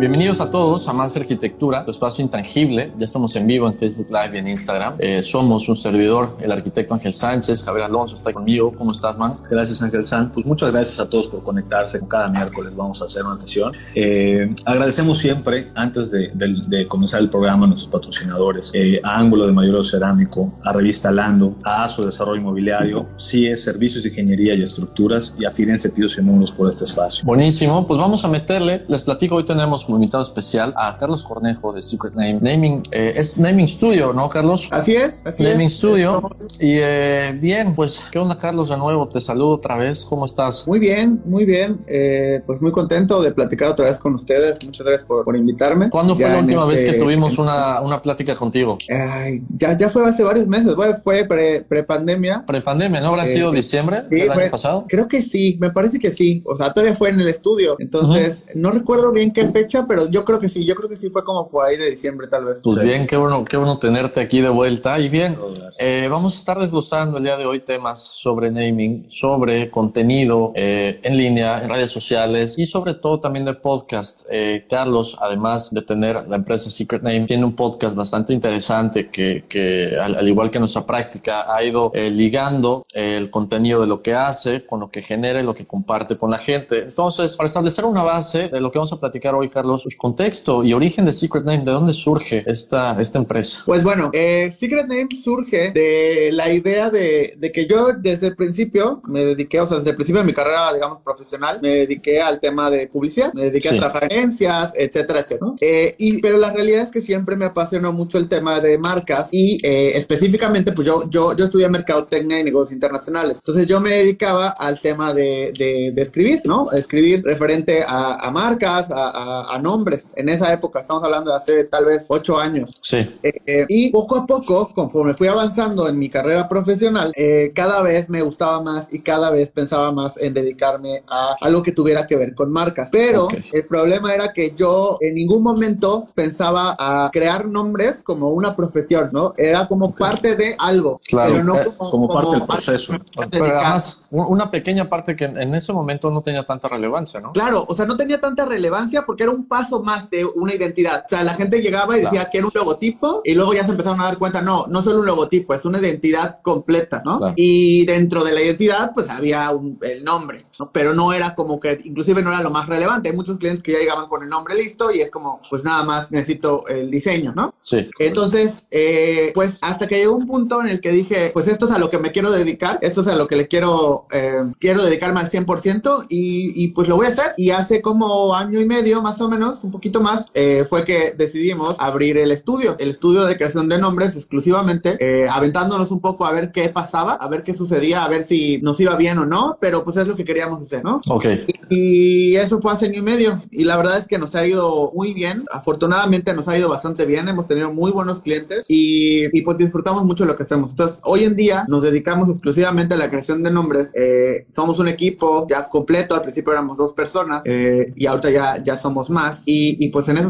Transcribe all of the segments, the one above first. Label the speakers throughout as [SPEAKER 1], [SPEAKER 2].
[SPEAKER 1] Bienvenidos a todos a Más Arquitectura, tu espacio intangible. Ya estamos en vivo en Facebook Live y en Instagram. Eh, somos un servidor, el arquitecto Ángel Sánchez. Javier Alonso está conmigo. ¿Cómo estás, man?
[SPEAKER 2] Gracias, Ángel Sánchez. Pues muchas gracias a todos por conectarse. Cada miércoles vamos a hacer una sesión. Eh, agradecemos siempre, antes de, de, comenzar el programa, a nuestros patrocinadores, eh, a Ángulo de Mayor Cerámico, a Revista Lando, a ASO Desarrollo Inmobiliario, CIE Servicios de Ingeniería y Estructuras y a Firenze Pidos y Muros por este espacio.
[SPEAKER 1] Buenísimo. Pues vamos a meterle. Les platico, hoy tenemos invitado especial a Carlos Cornejo de Secret Name. Naming, eh, es Naming Studio, ¿no, Carlos?
[SPEAKER 3] Así es, así
[SPEAKER 1] Naming Studio. Y eh, bien, pues, ¿qué onda, Carlos? De nuevo, te saludo otra vez. ¿Cómo estás?
[SPEAKER 3] Muy bien, muy bien. Eh, pues muy contento de platicar otra vez con ustedes. Muchas gracias por, por invitarme.
[SPEAKER 1] ¿Cuándo fue la última vez que este tuvimos una, una plática contigo?
[SPEAKER 3] Ay, ya, ya fue hace varios meses. Fue pre-pandemia.
[SPEAKER 1] Pre pre-pandemia, ¿no? ¿Habrá sido diciembre del año pasado?
[SPEAKER 3] Creo que sí, me parece que sí. O sea, todavía fue en el estudio. Entonces, no recuerdo bien qué fecha, pero yo creo que sí, yo creo que sí fue como por ahí de diciembre tal vez.
[SPEAKER 1] Pues bien, qué bueno, qué bueno tenerte aquí de vuelta. Y bien, eh, vamos a estar desglosando el día de hoy temas sobre naming, sobre contenido eh, en línea, en redes sociales y sobre todo también de podcast. Eh, Carlos, además de tener la empresa Secret Name, tiene un podcast bastante interesante que, que al, igual que nuestra práctica, ha ido ligando el contenido de lo que hace con lo que genera y lo que comparte con la gente. Entonces, para establecer una base de lo que vamos a platicar hoy, Carlos, pues, contexto y origen de Secret Name? ¿De dónde surge esta, esta empresa?
[SPEAKER 3] Pues bueno, eh, Secret Name surge de la idea de, de, que yo desde el principio me dediqué, o sea, desde el principio de mi carrera, digamos, profesional, me dediqué al tema de publicidad, me dediqué a trabajar en agencias, etcétera, etcétera. Eh, y, pero la realidad es que siempre me apasionó mucho el tema de marcas y eh, específicamente, pues yo, yo, yo estudié mercadotecnia y negocios internacionales. Entonces yo me dedicaba al tema de, de, escribir, ¿no? Escribir referente a, a marcas, a, a, a nombres en esa época, estamos hablando de hace tal vez ocho años.
[SPEAKER 1] Sí.
[SPEAKER 3] Eh, eh, y poco a poco, conforme fui avanzando en mi carrera profesional, eh, cada vez me gustaba más y cada vez pensaba más en dedicarme a algo que tuviera que ver con marcas. Pero el problema era que yo en ningún momento pensaba a crear nombres como una profesión, ¿no? Era como parte de algo.
[SPEAKER 1] Claro,
[SPEAKER 3] pero no
[SPEAKER 2] como, parte del proceso.
[SPEAKER 1] Pero además, una pequeña parte que en ese momento no tenía tanta relevancia, ¿no?
[SPEAKER 3] Claro, o sea, no tenía tanta relevancia porque era un paso más una identidad. O sea, la gente llegaba y decía que era un logotipo y luego ya se empezaron a dar cuenta, no, no solo un logotipo, es una identidad completa, ¿no? Y dentro de la identidad, pues había el nombre, ¿no? Pero no era como que, inclusive no era lo más relevante. Hay muchos clientes que ya llegaban con el nombre listo y es como, pues nada más necesito el diseño, ¿no?
[SPEAKER 1] Sí.
[SPEAKER 3] Entonces, eh, pues hasta que llegó un punto en el que dije, pues esto es a lo que me quiero dedicar, esto es a lo que le quiero, eh, quiero dedicarme al 100% y, y pues lo voy a hacer. Y hace como año y medio, más o menos, un poquito más, eh, fue que decidimos abrir el estudio, el estudio de creación de nombres exclusivamente, eh, aventándonos un poco a ver qué pasaba, a ver qué sucedía, a ver si nos iba bien o no, pero pues es lo que queríamos hacer, ¿no?
[SPEAKER 1] Ok.
[SPEAKER 3] Y, eso fue hace año y medio y la verdad es que nos ha ido muy bien, afortunadamente nos ha ido bastante bien, hemos tenido muy buenos clientes y, y pues disfrutamos mucho lo que hacemos. Entonces, hoy en día nos dedicamos exclusivamente a la creación de nombres, eh, somos un equipo ya completo, al principio éramos dos personas y ahorita ya, ya somos más y, y pues en eso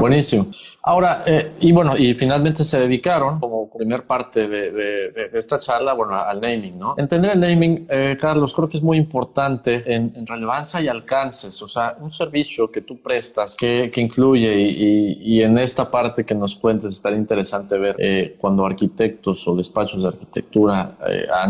[SPEAKER 1] Buenísimo. Ahora, eh, y bueno, y finalmente se dedicaron como primer parte de, esta charla, bueno, al naming, ¿no? Entender el naming, eh, Carlos, creo que es muy importante en, relevancia y alcances, o sea, un servicio que tú prestas, que, incluye y, en esta parte que nos cuentes, estaría interesante ver eh, cuando arquitectos o despachos de arquitectura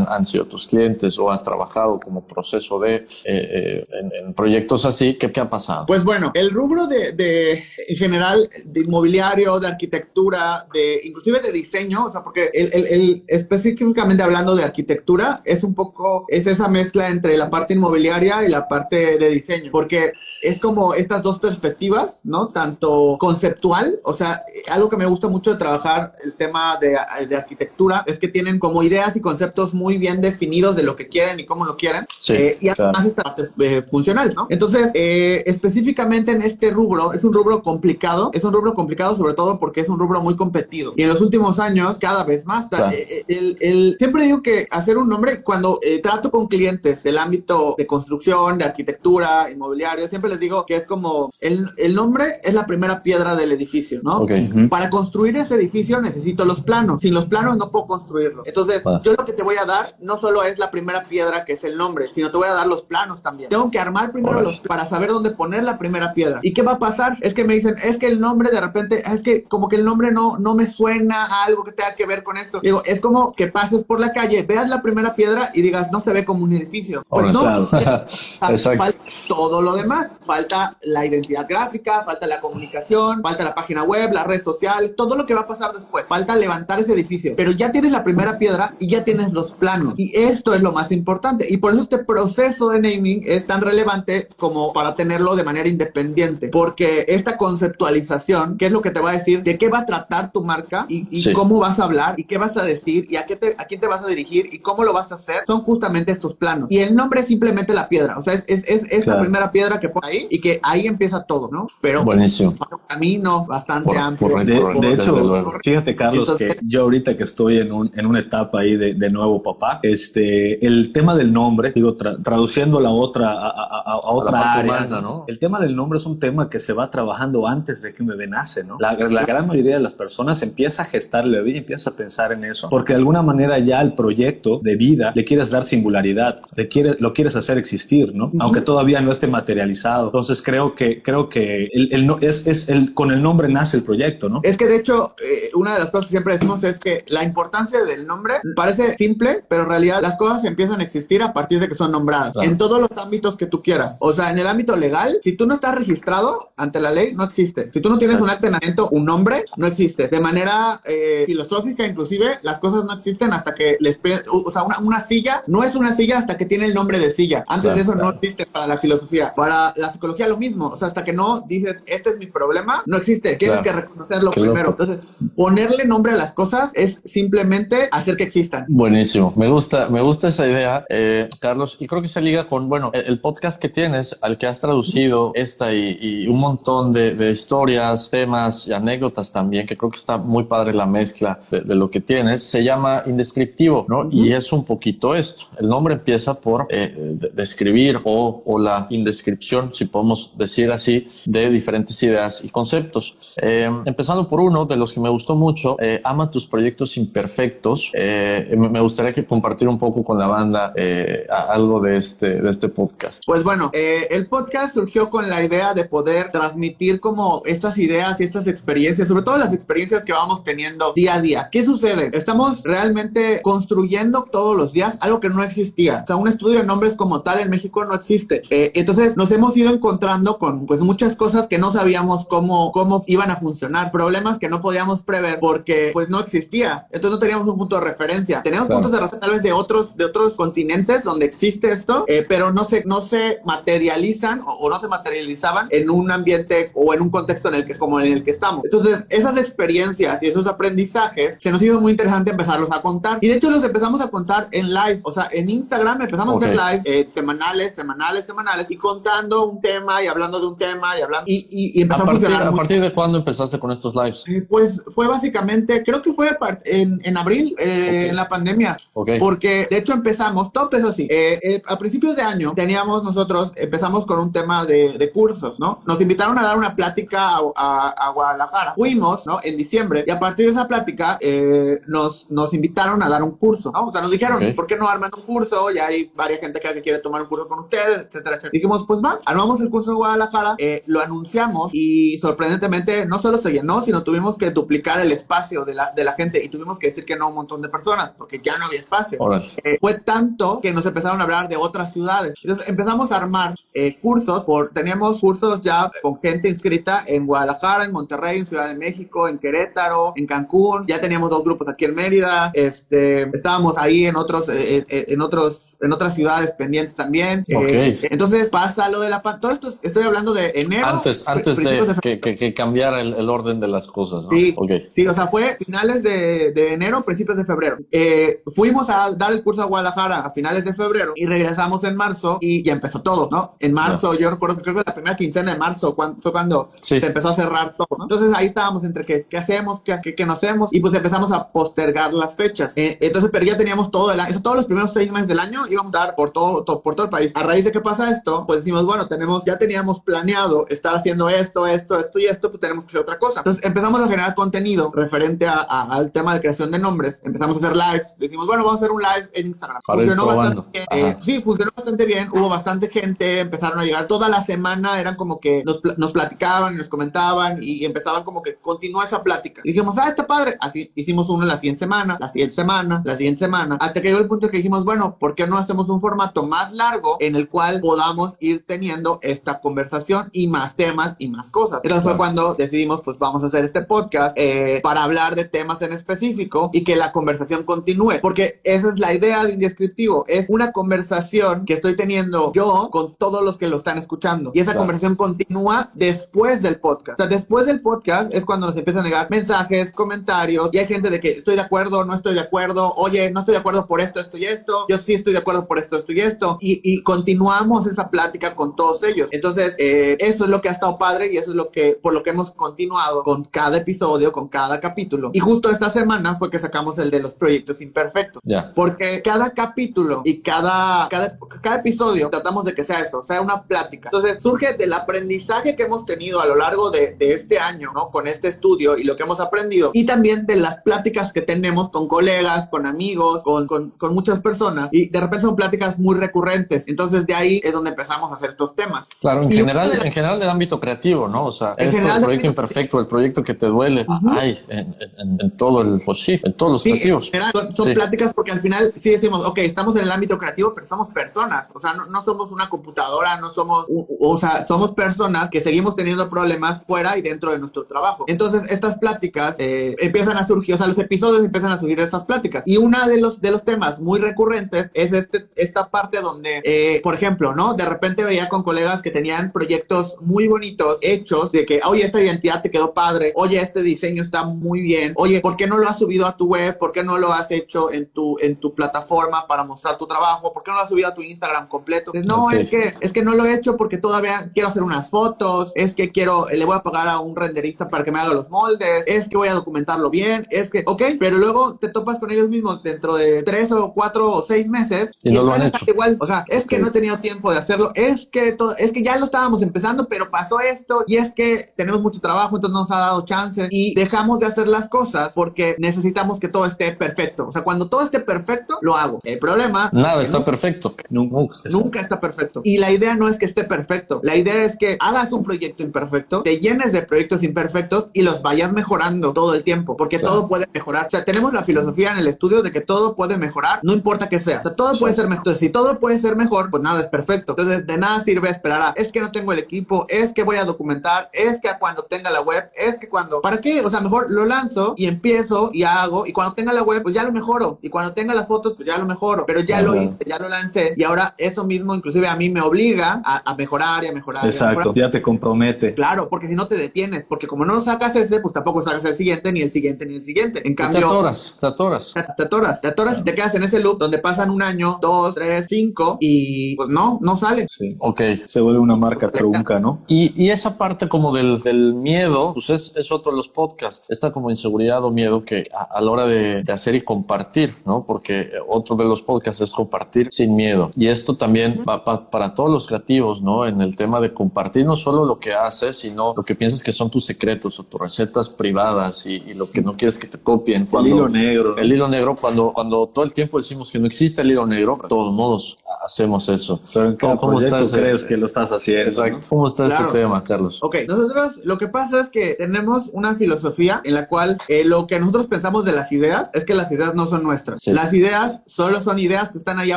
[SPEAKER 1] han, sido tus clientes o has trabajado como proceso de en, proyectos así, ¿qué, ¿qué, ha pasado?
[SPEAKER 3] Pues bueno, el rubro de, de en general de inmobiliario de arquitectura, de inclusive de diseño, o sea, porque el, el, el, específicamente hablando de arquitectura es un poco, es esa mezcla entre la parte inmobiliaria y la parte de diseño, porque es como estas dos perspectivas, ¿no? Tanto conceptual, o sea, algo que me gusta mucho de trabajar el tema de, de arquitectura es que tienen como ideas y conceptos muy bien definidos de lo que quieren y cómo lo quieren.
[SPEAKER 1] Sí,
[SPEAKER 3] eh, y además esta parte eh, funcional, ¿no? Entonces, eh, específicamente en este rubro, es un rubro complicado, es un rubro complicado sobre todo porque es un rubro muy competido. Y en los últimos años, cada vez más. O sea,
[SPEAKER 1] Claro.
[SPEAKER 3] eh, el, el- siempre digo que hacer un nombre, cuando eh, trato con clientes del ámbito de construcción, de arquitectura, inmobiliario, siempre les digo que es como el, el nombre es la primera piedra del edificio, ¿no?
[SPEAKER 1] Ok.
[SPEAKER 2] Ujú.
[SPEAKER 3] Para construir ese edificio necesito los planos. Sin los planos no puedo construirlo. Entonces,
[SPEAKER 1] Ah.
[SPEAKER 3] yo lo que te voy a dar no solo es la primera piedra, que es el nombre, sino te voy a dar los planos también. Tengo que armar primero los para saber dónde poner la primera piedra. ¿Y qué va a pasar? Es que me dicen, es que el nombre de repente, es que como que el nombre no, no me suena a algo que tenga que ver con esto. Digo, es como que pases por la calle, veas la primera piedra y digas, no se ve como un edificio. Pues no,
[SPEAKER 2] Claro.
[SPEAKER 1] Exacto.
[SPEAKER 3] todo lo demás. Falta la identidad gráfica, falta la comunicación, falta la página web, las redes sociales, todo lo que va a pasar después. Falta levantar ese edificio. Pero ya tienes la primera piedra y ya tienes los planos. Y esto es lo más importante. Y por eso este proceso de naming es tan relevante como para tenerlo de manera independiente. Porque esta conceptualización, que es lo que te va a decir de qué va a tratar tu marca y, y
[SPEAKER 1] Sí.
[SPEAKER 3] cómo vas a hablar y qué vas a decir y a, qué te, a quién te vas a dirigir y cómo lo vas a hacer, son justamente estos planos. Y el nombre es simplemente la piedra. O sea, es, es, es, es
[SPEAKER 2] Claro.
[SPEAKER 3] la primera piedra que pone ahí y que ahí empieza todo, ¿no? Pero
[SPEAKER 1] Buenísimo.
[SPEAKER 3] un camino bastante
[SPEAKER 1] Por-
[SPEAKER 3] amplio.
[SPEAKER 1] correcto.
[SPEAKER 2] De, de hecho, fíjate Carlos
[SPEAKER 3] Entonces-
[SPEAKER 2] que yo ahorita que estoy en, un, en una etapa ahí de, de nuevo papá, este, el tema del nombre, digo, tra- traduciendo la otra a, a- a- a otra área,
[SPEAKER 1] humana, ¿no?
[SPEAKER 2] el tema del nombre es un tema que se va trabajando antes de que un bebé nace, ¿no? La, la gran mayoría de las personas empieza a gestar el bebé y empieza a pensar en eso, porque de alguna manera ya el proyecto de vida le quieres dar singularidad, le quieres, lo quieres hacer existir, ¿no? Aunque todavía no esté materializado. Entonces creo que, creo que el, el no- es, es el, con el nombre nace el proyecto, ¿no?
[SPEAKER 3] Es que de hecho, eh, una de las cosas que siempre decimos es que la importancia del nombre parece simple, pero en realidad las cosas empiezan a existir a partir de que son nombradas.
[SPEAKER 1] Claro.
[SPEAKER 3] En todos los ámbitos que tú quieras. O sea, en el ámbito legal, si tú no estás registrado ante la ley, no existes. Si tú no tienes un acta de nacimiento, un nombre, no existes. De manera eh, filosófica, inclusive, las cosas no existen hasta que les... O sea, una, una silla no es una silla hasta que tiene el nombre de silla. Antes
[SPEAKER 1] Claro,
[SPEAKER 3] de eso no
[SPEAKER 1] claro.
[SPEAKER 3] existe para la filosofía. Para la psicología lo mismo. O sea, hasta que no dices, este es mi problema, no existe. Tienes
[SPEAKER 1] Claro.
[SPEAKER 3] que reconocerlo
[SPEAKER 1] Qué
[SPEAKER 3] primero.
[SPEAKER 1] loco.
[SPEAKER 3] Entonces, ponerle nombre a las cosas es simplemente hacer que existan.
[SPEAKER 1] Buenísimo, me gusta, me gusta esa idea, eh, Carlos, y creo que se liga con, bueno, el, el podcast que tienes, al que has traducido esta y, y un montón de, de historias, temas y anécdotas también, que creo que está muy padre la mezcla de, de lo que tienes, se llama Indescriptivo, ¿no? Y es un poquito esto. El nombre empieza por eh, de- describir o, o la indescripción, si podemos decir así, de diferentes ideas y conceptos. Eh, empezando por uno de los que me gustó mucho, eh, ama tus proyectos imperfectos. Eh, me gustaría que compartir un poco con la banda eh, algo de este, de este podcast.
[SPEAKER 3] Pues bueno, eh, el podcast surgió con la idea de poder transmitir como estas ideas y estas experiencias, sobre todo las experiencias que vamos teniendo día a día. ¿Qué sucede? Estamos realmente construyendo todos los días algo que no existía. O sea, un estudio de nombres como tal en México no existe. Eh, entonces nos hemos ido encontrando con pues muchas cosas que no sabíamos cómo, cómo iban a funcionar, problemas que no podíamos prever porque pues no existía. Entonces no teníamos un punto de referencia. Teníamos
[SPEAKER 1] Claro.
[SPEAKER 3] puntos de referencia tal vez de otros, de otros continentes donde existe esto, eh, pero no se, no se materializan o, o no se materializaban en un ambiente o en un contexto en el que como en el que estamos. Entonces, esas experiencias y esos aprendizajes se nos hizo muy interesante empezarlos a contar. Y de hecho los empezamos a contar en live, o sea, en Instagram empezamos
[SPEAKER 1] Ok.
[SPEAKER 3] a hacer live eh, semanales, semanales, semanales y contando un tema y hablando de un tema y hablando y, y, y
[SPEAKER 1] ¿A
[SPEAKER 3] empezó a,
[SPEAKER 1] partir,
[SPEAKER 3] funcionar
[SPEAKER 1] a partir de cuándo empezaste con estos lives?
[SPEAKER 3] eh, Pues fue básicamente, creo que fue a en, en abril, eh, en la pandemia,
[SPEAKER 1] Ok.
[SPEAKER 3] porque de hecho empezamos, todo empezó así. Eh, eh, a principios de año teníamos nosotros, empezamos con un tema de, de cursos, ¿no? Nos invitaron a dar una plática a, a- a Guadalajara. Fuimos, ¿no? En diciembre, y a partir de esa plática eh, nos, nos invitaron a dar un curso, ¿no? O sea, nos dijeron,
[SPEAKER 1] Ok.
[SPEAKER 3] ¿por qué no arman un curso? Ya hay varias gente que que quiere tomar un curso con ustedes, etcétera, etcétera. Dijimos, pues va, armamos el curso de Guadalajara, eh, lo anunciamos y sorprendentemente no solo se llenó, sino tuvimos que duplicar el espacio de la, de la gente y tuvimos que decir que no a un montón de personas porque ya no había espacio. Eh, fue tanto que nos empezaron a hablar de otras ciudades. Entonces empezamos a armar eh, cursos, por, teníamos cursos ya con gente inscrita en Guadalajara, en Monterrey, en Ciudad de México, en Querétaro, en Cancún, ya teníamos dos grupos aquí en Mérida, este, estábamos ahí en otros, en otros en otras ciudades pendientes también. Eh, entonces pasa lo de la todo esto estoy hablando de enero.
[SPEAKER 1] Antes, antes de, que, que, cambiara el, orden de las cosas.
[SPEAKER 3] Sí, sí, o sea, fue finales de, de enero, principios de febrero. Eh, fuimos a dar el curso a Guadalajara a finales de febrero y regresamos en marzo y ya empezó todo, ¿no? En marzo, yo recuerdo que creo que la primera quincena de marzo fue cuando se empezó a cerrar todo. ¿no? Entonces ahí estábamos entre qué, qué hacemos, qué, qué, no hacemos y pues empezamos a postergar las fechas. Eh, entonces, pero ya teníamos todo el año, todos los primeros seis meses del año íbamos a dar por todo, por todo el país. A raíz de que pasa esto, pues decimos, bueno, tenemos, ya teníamos planeado estar haciendo esto, esto, esto y esto, pues tenemos que hacer otra cosa. Entonces empezamos a generar contenido referente a, al tema de creación de nombres. Empezamos a hacer lives. Decimos, bueno, vamos a hacer un live en Instagram. funcionó bastante, eh, sí, funcionó bastante bien. Hubo bastante gente, empezaron a llegar toda la semana, eran como que nos, nos platicaban y nos comentaban y empezaban como que continuó esa plática. Y dijimos, ah, está padre. Así hicimos uno la siguiente semana, la siguiente semana, la siguiente semana, hasta que llegó el punto que dijimos, bueno, ¿por qué no hacemos un formato más largo en el cual podamos ir teniendo esta conversación y más temas y más cosas. Entonces fue cuando decidimos, pues vamos a hacer este podcast eh, para hablar de temas en específico y que la conversación continúe, porque esa es la idea de Indescriptivo, es una conversación que estoy teniendo yo con todos los que lo están escuchando y esa conversación continúa después del podcast. O sea, después del podcast es cuando nos empiezan a llegar mensajes, comentarios y hay gente de que estoy de acuerdo, no estoy de acuerdo, oye, no estoy de acuerdo por esto, esto y esto, yo sí estoy de acuerdo por esto, esto y esto. Y, continuamos esa plática con todos ellos. Entonces, eh, eso es lo que ha estado padre y eso es lo que, por lo que hemos continuado con cada episodio, con cada capítulo. Y justo esta semana fue que sacamos el de los proyectos imperfectos. Porque cada capítulo y cada, cada, cada episodio tratamos de que sea eso, sea una plática. Entonces, surge del aprendizaje que hemos tenido a lo largo de, de este año, ¿no? Con este estudio y lo que hemos aprendido. Y también de las pláticas que tenemos con colegas, con amigos, con, con, con muchas personas. Y de repente son pláticas muy recurrentes. Entonces de ahí es donde empezamos a hacer estos temas.
[SPEAKER 1] Claro, en general, en general del ámbito creativo, ¿no? O sea, el proyecto imperfecto, el proyecto que te duele, hay en, todo el, pues sí, en todos los creativos.
[SPEAKER 3] son, pláticas porque al final sí decimos, ok, estamos en el ámbito creativo, pero somos personas, o sea, no, somos una computadora, no somos, o sea, somos personas que seguimos teniendo problemas fuera y dentro de nuestro trabajo. Entonces, estas pláticas eh, empiezan a surgir, o sea, los episodios empiezan a surgir de estas pláticas. Y una de los, de los temas muy recurrentes es este, esta parte donde, eh, por ejemplo, ¿no? De repente veía con colegas que tenían proyectos muy bonitos hechos de que, oye, esta identidad te quedó padre, oye, este diseño está muy bien, oye, ¿por qué no lo has subido a tu web? ¿Por qué no lo has hecho en tu, en tu plataforma para mostrar tu trabajo? ¿Por qué no lo has subido a tu Instagram completo? no, es que, es que no lo he hecho porque todavía quiero hacer unas fotos, es que quiero, le voy a pagar a un renderista para que me haga los moldes, es que voy a documentarlo bien, es que, ok, pero luego te topas con ellos mismos dentro de tres o cuatro o seis meses
[SPEAKER 1] y, no lo han hecho.
[SPEAKER 3] Igual, o sea, es que no he tenido tiempo de hacerlo, es que todo, es que ya lo estábamos empezando, pero pasó esto y es que tenemos mucho trabajo, entonces nos ha dado chance y dejamos de hacer las cosas porque necesitamos que todo esté perfecto. O sea, cuando todo esté perfecto, lo hago. El problema...
[SPEAKER 1] Nada está perfecto.
[SPEAKER 3] Nunca, nunca está perfecto. Y la idea no es que esté perfecto. La idea es que hagas un proyecto imperfecto, te llenes de proyectos imperfectos y los vayas mejorando todo el tiempo, porque todo puede mejorar. O sea, tenemos la filosofía en el estudio de que todo puede mejorar, no importa qué sea. O sea, todo puede ser mejor. Entonces, si todo puede ser mejor, pues nada es perfecto. Entonces, de nada sirve esperar a, es que no tengo el equipo, es que voy a documentar, es que cuando tenga la web, es que cuando, ¿para qué? O sea, mejor lo lanzo y empiezo y hago, y cuando tenga la web, pues ya lo mejoro, y cuando tenga las fotos, pues ya lo mejoro, pero ya lo hice, ya lo lancé, y ahora eso mismo inclusive a mí me obliga a, mejorar y a mejorar.
[SPEAKER 2] Exacto, ya te compromete.
[SPEAKER 3] Claro, porque si no te detienes, porque como no sacas ese, pues tampoco sacas el siguiente, ni el siguiente, ni el siguiente. En cambio...
[SPEAKER 1] Te atoras, te atoras.
[SPEAKER 3] Te atoras, te atoras y te quedas en ese loop donde pasan un año, dos, tres, cinco, y pues no, no sale.
[SPEAKER 2] Sí. Ok. Se vuelve una marca trunca, ¿no?
[SPEAKER 1] Y, y esa parte como del, del miedo, pues es, es, otro de los podcasts. Esta como inseguridad o miedo que a, la hora de, de, hacer y compartir, ¿no? Porque otro de los podcasts es compartir sin miedo. Y esto también va para todos los creativos, ¿no? En el tema de compartir no solo lo que haces, sino lo que piensas que son tus secretos o tus recetas privadas y, y lo que no quieres que te copien.
[SPEAKER 2] Cuando, el hilo negro.
[SPEAKER 1] El hilo negro, cuando, cuando todo el tiempo decimos que no existe el hilo negro, de todos modos hacemos eso.
[SPEAKER 2] Pero en cada ¿Cómo, proyecto crees que lo estás haciendo.
[SPEAKER 1] Exacto. ¿Cómo está este tema, Carlos?
[SPEAKER 3] Ok, nosotros lo que pasa es que tenemos una filosofía en la cual eh, lo que nosotros pensamos de las ideas es que las ideas no son nuestras. Las ideas solo son ideas que están allá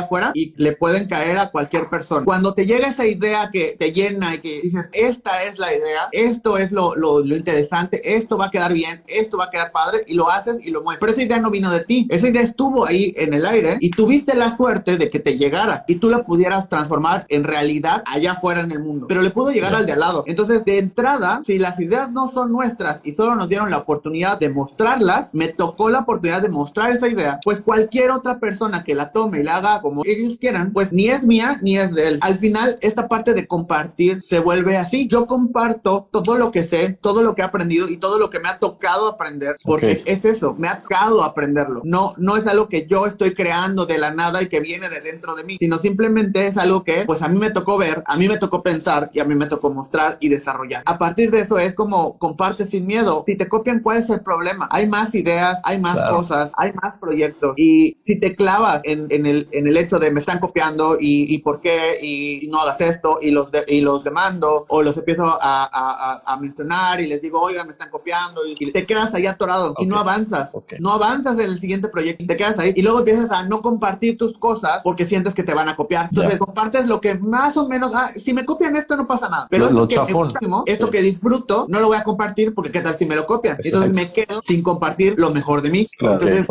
[SPEAKER 3] afuera y le pueden caer a cualquier persona. Cuando te llega esa idea que te llena y que dices, esta es la idea, esto es lo, lo, lo interesante, esto va a quedar bien, esto va a quedar padre, y lo haces y lo muestras. Pero esa idea no vino de ti, esa idea estuvo ahí en el aire y tuviste la suerte de que te llegara y tú la pudieras transformar en realidad allá afuera en el mundo. Pero le pudo llegar al de al lado. Entonces, de entrada, si las ideas no son nuestras y solo nos dieron la oportunidad de mostrarlas, me tocó la oportunidad de mostrar esa idea, pues cualquier otra persona que la tome y la haga como ellos quieran, pues ni es mía ni es de él. Al final, esta parte de compartir se vuelve así. Yo comparto todo lo que sé, todo lo que he aprendido y todo lo que me ha tocado aprender, porque es eso, me ha tocado aprenderlo. No, no es algo que yo estoy creando de la nada y que viene de dentro de mí, sino simplemente es algo que pues a mí me tocó ver, a mí me tocó pensar y a mí me tocó mostrar y desarrollar. A partir de eso es como comparte sin miedo. Si te copian, ¿cuál es el problema? Hay más ideas, hay más cosas, hay más proyectos y si te clavas en, en, el, en el hecho de me están copiando y, y por qué y, no hagas esto y los, y los demando o los empiezo a, a, a, mencionar y les digo, oigan, me están copiando y, te quedas ahí atorado y no avanzas. No avanzas en el siguiente proyecto y te quedas ahí y luego empiezas a no compartir tus cosas porque sientes que te van a copiar. Entonces compartes lo que más o menos, ah, si me copian esto no pasa nada. Pero esto, que, esto que disfruto no lo voy a compartir porque qué tal si me lo copian. Entonces me quedo sin compartir lo mejor de mí. Entonces,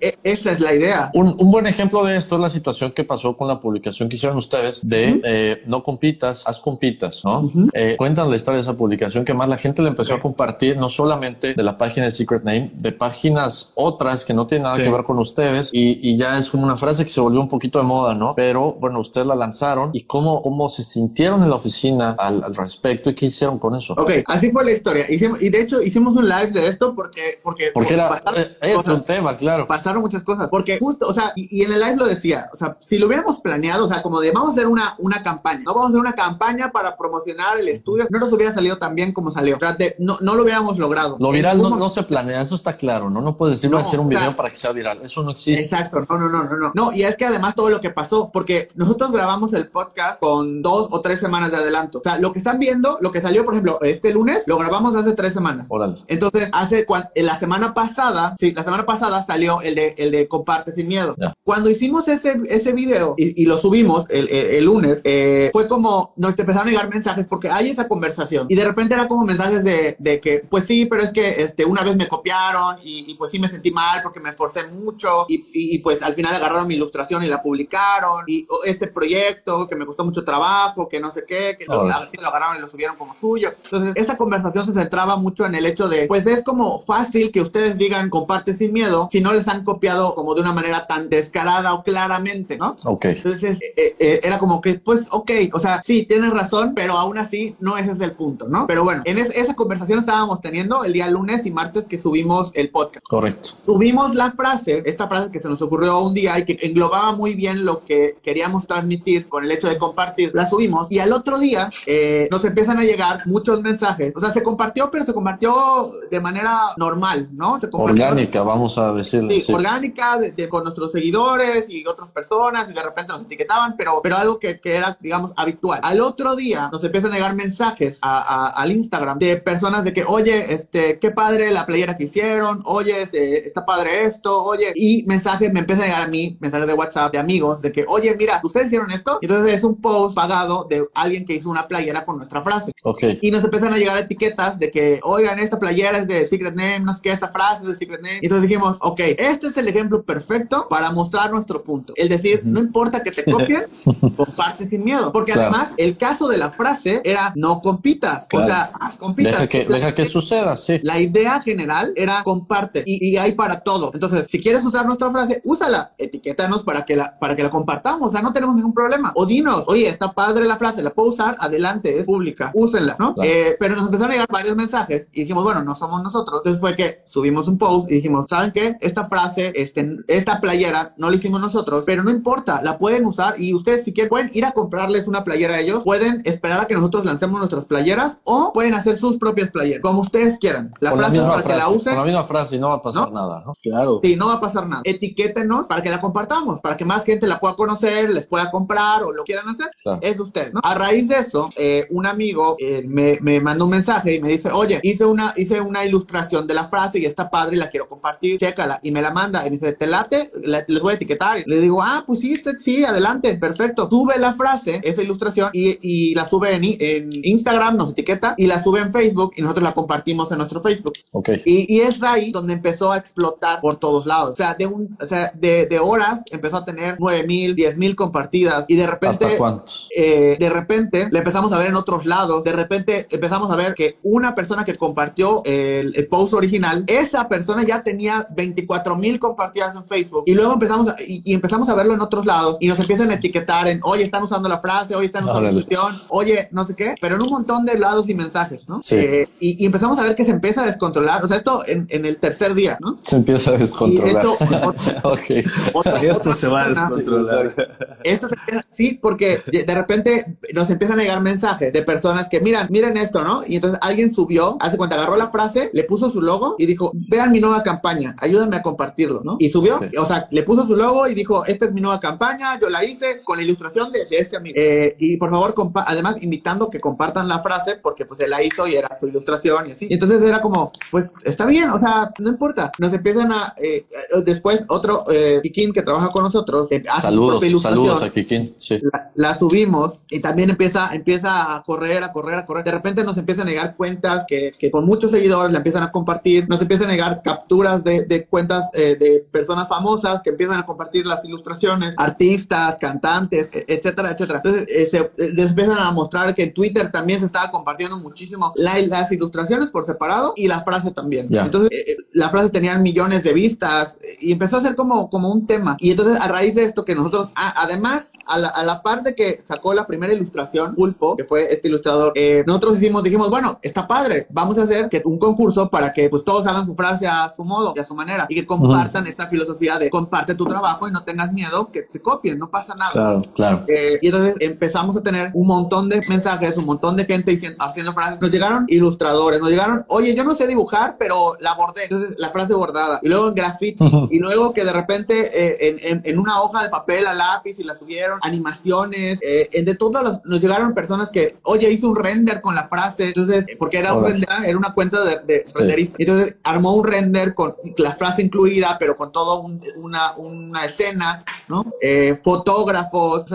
[SPEAKER 3] e, esa es la idea.
[SPEAKER 1] Un, un, buen ejemplo de esto es la situación que pasó con la publicación que hicieron ustedes de eh, no compitas, haz compitas, ¿no? eh, cuentan la historia de esa publicación que más la gente le empezó a compartir, no solamente de la página de Secret Name, de páginas otras que no tienen nada que ver con ustedes y, y, ya es como una frase que se volvió un poquito de moda, ¿no? Pero bueno, ustedes la lanzaron y cómo, cómo se sintieron en la oficina al, al respecto y qué hicieron con eso.
[SPEAKER 3] Ok, así fue la historia. Hicimos, y de hecho hicimos un live de esto porque... Porque,
[SPEAKER 1] porque era, eh, es un tema, claro.
[SPEAKER 3] Pasaron muchas cosas. Porque justo, o sea, y, y, en el live lo decía, o sea, si lo hubiéramos planeado, o sea, como de vamos a hacer una, una campaña, no vamos a hacer una campaña para promocionar el estudio, no nos hubiera salido tan bien como salió. O sea, de, no, no lo hubiéramos logrado.
[SPEAKER 1] Lo viral no, no, se planea, eso está claro, ¿no? No puedes decir, a hacer un video para que sea viral. Eso no existe.
[SPEAKER 3] Exacto, no, no, no, no, no. No, y es que además todo lo que pasó, porque nosotros grabamos el podcast con dos o tres semanas de adelanto. O sea, lo que están viendo, lo que salió, por ejemplo, este lunes, lo grabamos hace tres semanas. Entonces, hace la semana pasada, sí, la semana pasada salió el de, el de Comparte sin miedo. Cuando hicimos ese, ese video y, y lo subimos el, el, el lunes, eh, fue como nos empezaron a llegar mensajes porque hay esa conversación y de repente era como mensajes de, de que, pues sí, pero es que este, una vez me copiaron y, y pues sí me sentí mal porque me esforcé mucho y, y, pues al final agarraron mi ilustración y la publicaron y este proyecto que me costó mucho trabajo, que no sé qué, que lo, así lo agarraron y lo subieron como suyo. Entonces, esta conversación se centraba mucho en el hecho de, pues es como fácil que ustedes digan comparte sin miedo si no les han copiado como de una manera tan descarada o claramente, ¿no?
[SPEAKER 1] Ok.
[SPEAKER 3] Entonces, eh, eh, era como que, pues, ok, o sea, sí, tienes razón, pero aún así no ese es el punto, ¿no? Pero bueno, en es, esa conversación estábamos teniendo el día lunes y martes que subimos el podcast.
[SPEAKER 1] Correcto.
[SPEAKER 3] Tuvimos la frase, esta frase que se nos ocurrió un día y que englobaba muy bien lo que queríamos transmitir con el hecho de compartir, la subimos y al otro día eh, nos empiezan a llegar muchos mensajes. O sea, se compartió, pero se compartió de manera normal, ¿no? Se
[SPEAKER 1] orgánica, vamos a decirle.
[SPEAKER 3] Sí, orgánica, de, de, con nuestros seguidores y otras personas y de repente nos etiquetaban, pero, pero algo que, que era, digamos, habitual. Al otro día nos empiezan a llegar mensajes a, a, al Instagram de personas de que, oye, este, qué padre la playera que hicieron, oye, este, está padre esto, oye, y mensajes me empiezan a llegar a mí, mensajes de WhatsApp de amigos de que, oye, mira, ustedes hicieron esto, y entonces es un post pagado de alguien que hizo una playera con nuestra frase.
[SPEAKER 1] Ok.
[SPEAKER 3] Y nos empiezan a llegar etiquetas de que, oigan, esta playera es de Secret Name, no sé qué, esta frase es de Secret Name. Y entonces dijimos, ok, este es el ejemplo perfecto para mostrar nuestro punto. Es decir, uh -huh. no importa que te copien, comparte sin miedo. Porque claro. además, el caso de la frase era no compitas. Claro. O sea, haz compitas.
[SPEAKER 1] Deja que, deja que suceda, sí.
[SPEAKER 3] La idea general era comparte y, y, hay para todo. Entonces, si quieres usar nuestra frase, úsala, etiquétanos para que la, para que la compartamos. O sea, no tenemos ningún problema. O dinos, oye, está padre la frase, la puedo usar, adelante, es pública, úsenla, ¿no? Claro. Eh, pero nos empezaron a llegar varios mensajes y dijimos, bueno, no somos nosotros. Entonces fue que subimos un post y dijimos, ¿saben qué? Esta frase, este, esta playera, no la hicimos nosotros, pero no importa, la pueden usar y ustedes si quieren pueden ir a comprarles una playera a ellos, pueden esperar a que nosotros lancemos nuestras playeras o pueden hacer sus propias playeras, como ustedes quieran.
[SPEAKER 1] La con frase la para frase, que la usen. Con la misma frase y no va a pasar ¿no? nada, ¿no?
[SPEAKER 3] Claro. Sí, no va a pasar nada. Etiquétenos para que la compartamos, para que más gente la pueda conocer, les pueda comprar o lo quieran hacer. Claro. Es usted, ¿no? A raíz de eso, eh, un amigo eh, me, me mandó un mensaje y me dice, oye, hice una, hice una ilustración de la frase y está padre y la quiero compartir, chécala. Y me la manda y me dice, ¿te late? les voy a etiquetar. Le digo, ah, pues sí, sí, adelante, perfecto. Sube la frase, esa ilustración y, y la sube en, en, Instagram, nos etiqueta y la sube en Facebook y nosotros la compartimos en nuestro Facebook.
[SPEAKER 1] Ok.
[SPEAKER 3] Y, y es ahí donde empezó a explotar por todos lados. O sea, de, un, o sea, de, de horas empezó a tener 9 mil, 10 mil compartidas y de repente...
[SPEAKER 1] ¿Hasta cuántos?
[SPEAKER 3] Eh, de repente le empezamos a ver en otros lados, de repente empezamos a ver que una persona que compartió el, el post original, esa persona ya tenía 24 mil compartidas en Facebook y luego empezamos a, y, y, empezamos a verlo en otros lados y nos empiezan a etiquetar en, oye, están usando la frase, oye, están usando la cuestión, oye, no sé qué, pero en un montón de lados y mensajes, ¿no?
[SPEAKER 1] Sí.
[SPEAKER 3] Eh, y, y, empezamos a ver que se empieza a descontrolar, o sea, esto en, en el tercer día, ¿no?
[SPEAKER 1] Se empieza a descontrolar.
[SPEAKER 3] Y esto,
[SPEAKER 1] okay.
[SPEAKER 2] otra, esto otra se va a descontrolar.
[SPEAKER 3] Esto se, sí, porque de repente nos empiezan a llegar mensajes de personas que, miran, miren esto, ¿no? Y entonces alguien subió, hace cuenta, agarró la frase, le puso su logo y dijo, vean mi nueva campaña, ayúdenme a compartirlo, ¿no? Y subió, sí. o sea, le puso su logo y dijo, esta es mi nueva campaña, yo la hice con la ilustración de, de este amigo. Eh, y por favor, además, invitando que compartan la frase porque pues él la hizo y era su ilustración y así. Y entonces era como, pues está bien, o sea, no importa. Nos empiezan a, eh, después otro eh, Kikín que trabaja con nosotros, eh, hace
[SPEAKER 1] saludos,
[SPEAKER 3] su ilustración,
[SPEAKER 1] saludos a Kikín, sí.
[SPEAKER 3] la, la, subimos y también empieza, empieza a correr, a correr, a correr. De repente nos empiezan a llegar cuentas que, que con muchos seguidores la empiezan a compartir, nos empiezan a llegar capturas de, de cuentas eh, de personas famosas que empiezan a compartir las ilustraciones, artistas, cantantes, etcétera, etcétera. Entonces eh, se eh, les empiezan a mostrar que en Twitter también se estaba compartiendo muchísimo la, las ilustraciones por separado y la frase también.
[SPEAKER 1] Yeah.
[SPEAKER 3] Entonces eh, la frase tenían millones de vistas y empezó a ser como, como un tema. Y entonces a raíz de esto que nosotros, además, a la, a la, par de que sacó la primera ilustración, Pulpo, que fue este ilustrador, eh, nosotros hicimos, dijimos, bueno, está padre, vamos a hacer que un concurso para que pues todos hagan su frase a su modo y a su manera y que compartan uh -huh. esta filosofía de comparte tu trabajo y no tengas miedo que te copien, no pasa nada.
[SPEAKER 1] Claro, claro.
[SPEAKER 3] Eh, y entonces empezamos a tener un montón de mensajes, un montón de gente diciendo, haciendo frases. Nos llegaron ilustradores, nos llegaron, oye, yo no sé dibujar, pero la bordé. Entonces la frase bordada. Y luego en graffiti. Uh -huh. Y luego que de repente eh, en, en, en, una hoja de papel a lápiz y la subieron, animaciones, eh, de todos los, nos llegaron personas que, oye, hizo un render con la frase. Entonces, porque era, un render, era una cuenta de, de sí. renderista. Entonces armó un render con la frase incluida, pero con todo un, una, una escena, ¿no? Eh, fotógrafos,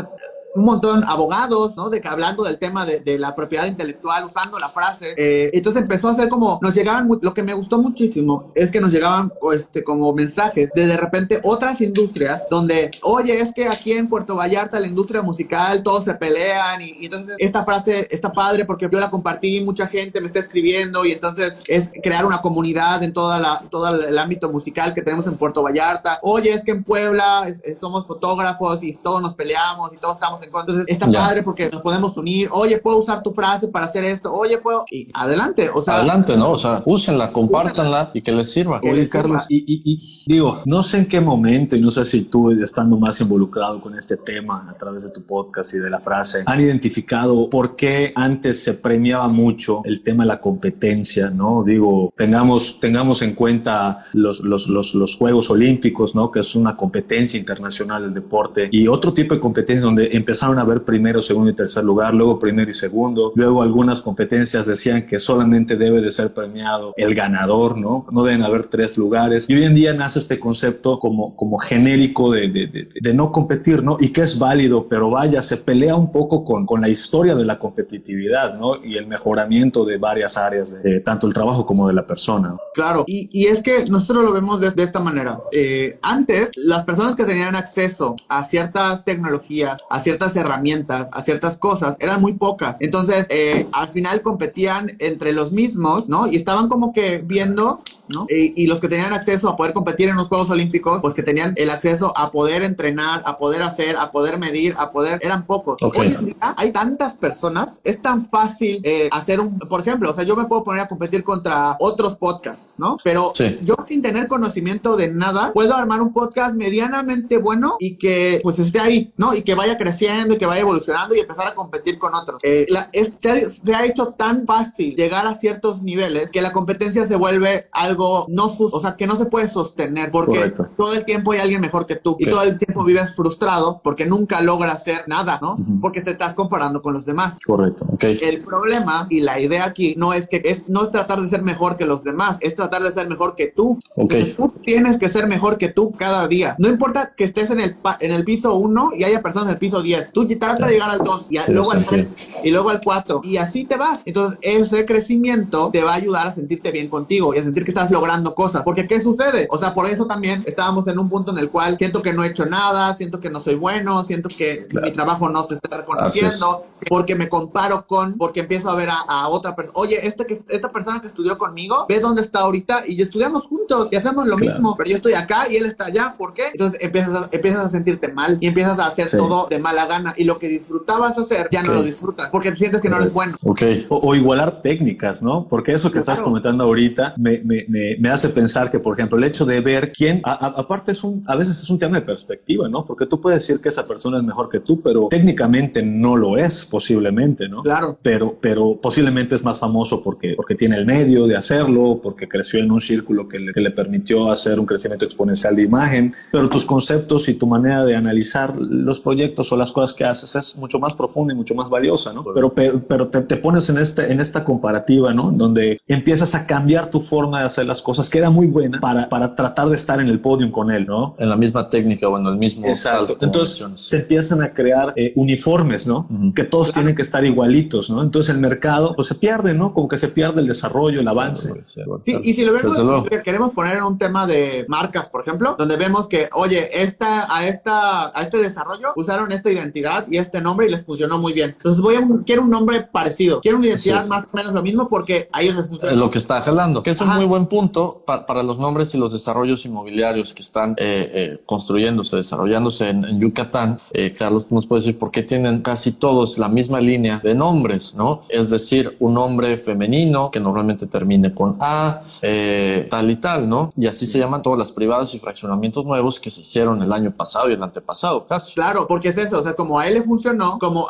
[SPEAKER 3] un montón abogados, ¿no? De que hablando del tema de, la propiedad intelectual, usando la frase. Eh, entonces empezó a ser como, nos llegaban, lo que me gustó muchísimo es que nos llegaban este, como mensajes de de repente otras industrias donde, oye, es que aquí en Puerto Vallarta la industria musical, todos se pelean y, entonces esta frase está padre porque yo la compartí, mucha gente me está escribiendo y entonces es crear una comunidad en toda todo el ámbito musical que tenemos en Puerto Vallarta. Oye, es que en Puebla somos fotógrafos y todos nos peleamos y todos estamos entonces está yeah. padre porque nos podemos unir. Oye, puedo usar tu frase para hacer esto. Oye, puedo. Y adelante, o sea.
[SPEAKER 1] Adelante, ¿no? O sea, úsenla, compártanla úsenla. y que les sirva.
[SPEAKER 2] Oye, Carlos, y, y, y, digo, no sé en qué momento, y no sé si tú, estando más involucrado con este tema a través de tu podcast y de la frase, han identificado por qué antes se premiaba mucho el tema de la competencia, ¿no? Digo, tengamos, tengamos en cuenta los, los, los, los Juegos Olímpicos, ¿no? Que es una competencia internacional del deporte y otro tipo de competencia donde empezaron a ver primero, segundo y tercer lugar, luego primero y segundo, luego algunas competencias decían que solamente debe de ser premiado el ganador, ¿no? No deben haber tres lugares. Y hoy en día nace este concepto como, como genérico de, de, no competir, ¿no? Y que es válido, pero vaya, se pelea un poco con, con la historia de la competitividad, ¿no? Y el mejoramiento de varias áreas, de, tanto el trabajo como de la persona.
[SPEAKER 3] Claro, y, y, es que nosotros lo vemos de, de esta manera. Eh, antes, las personas que tenían acceso a ciertas tecnologías, a ciertas ciertas herramientas, a ciertas cosas, eran muy pocas. Entonces, eh, al final competían entre los mismos, ¿no? Y estaban como que viendo, ¿no? Y, y, los que tenían acceso a poder competir en los Juegos Olímpicos, pues que tenían el acceso a poder entrenar, a poder hacer, a poder medir, a poder, eran pocos.
[SPEAKER 1] Okay.
[SPEAKER 3] Hoy en día hay tantas personas, es tan fácil eh, hacer un, por ejemplo, o sea, yo me puedo poner a competir contra otros podcasts, ¿no? Pero
[SPEAKER 1] sí.
[SPEAKER 3] yo sin tener conocimiento de nada, puedo armar un podcast medianamente bueno y que pues esté ahí, ¿no? Y que vaya creciendo creciendo y que vaya evolucionando y empezar a competir con otros. Eh, se, ha, hecho tan fácil llegar a ciertos niveles que la competencia se vuelve algo no, o sea, que no se puede sostener porque todo el tiempo hay alguien mejor que tú y todo el tiempo vives frustrado porque nunca logras hacer nada, ¿no? Porque te estás comparando con los demás.
[SPEAKER 1] Correcto. Okay.
[SPEAKER 3] El problema y la idea aquí no es que es no es tratar de ser mejor que los demás, es tratar de ser mejor que tú.
[SPEAKER 1] Okay.
[SPEAKER 3] Tú tienes que ser mejor que tú cada día. No importa que estés en el en el piso 1 y haya personas en el piso 10. Tú trata de llegar al 2 y, luego al 3 y luego al 4 y así te vas. Entonces, ese crecimiento te va a ayudar a sentirte bien contigo y a sentir que estás logrando cosas. Porque ¿qué sucede? O sea, por eso también estábamos en un punto en el cual siento que no he hecho nada, siento que no soy bueno, siento que mi trabajo no se está reconociendo, porque me comparo con, porque empiezo a ver a, otra persona. Oye, que, esta persona que estudió conmigo, ve dónde está ahorita y estudiamos juntos y hacemos lo mismo, pero yo estoy acá y él está allá. ¿Por qué? Entonces empiezas a, empiezas a sentirte mal y empiezas a hacer todo de mala gana y lo que disfrutabas hacer ya no lo disfrutas porque sientes que no eres bueno.
[SPEAKER 1] Okay.
[SPEAKER 2] O, igualar técnicas, ¿no? Porque eso que estás comentando ahorita me, me, me, hace pensar que, por ejemplo, el hecho de ver quién, aparte es un, a veces es un tema de perspectiva, ¿no? Porque tú puedes decir que esa persona es mejor que tú, pero técnicamente no lo es, posiblemente, ¿no?
[SPEAKER 3] Claro.
[SPEAKER 2] Pero, pero posiblemente es más famoso porque, porque tiene el medio de hacerlo, porque creció en un círculo que le, que le permitió hacer un crecimiento exponencial de imagen, pero tus conceptos y tu manera de analizar los proyectos o las cosas que haces es mucho más profunda y mucho más valiosa, ¿no? Pero, pero, te, te, pones en, este, en esta comparativa, ¿no? Donde empiezas a cambiar tu forma de hacer las cosas, que era muy buena para, para tratar de estar en el podio con él, ¿no?
[SPEAKER 1] En la misma técnica o en el mismo...
[SPEAKER 2] Exacto. Entonces se empiezan a crear eh, uniformes, ¿no? Que todos tienen que estar igualitos, ¿no? Entonces el mercado, pues se pierde, ¿no? Como que se pierde el desarrollo, el avance.
[SPEAKER 3] Sí, y si lo vemos, queremos poner en un tema de marcas, por ejemplo, donde vemos que, oye, esta, a, esta, a este desarrollo usaron esta identidad y este nombre y les funcionó muy bien. Entonces voy a quiero un nombre parecido, quiero una identidad más o menos lo mismo porque ahí les
[SPEAKER 1] funciona. Lo que está jalando, que es un muy buen punto para los nombres y los desarrollos inmobiliarios que están eh, eh, construyéndose, desarrollándose en, Yucatán. Eh, Carlos, nos puede decir por qué tienen casi todos la misma línea de nombres, ¿no? Es decir, un nombre femenino que normalmente termine con A, tal y tal, ¿no? Y así se llaman todas las privadas y fraccionamientos nuevos que se hicieron el año pasado y el antepasado, casi.
[SPEAKER 3] Claro, porque es eso, o sea, como a él le funcionó, como,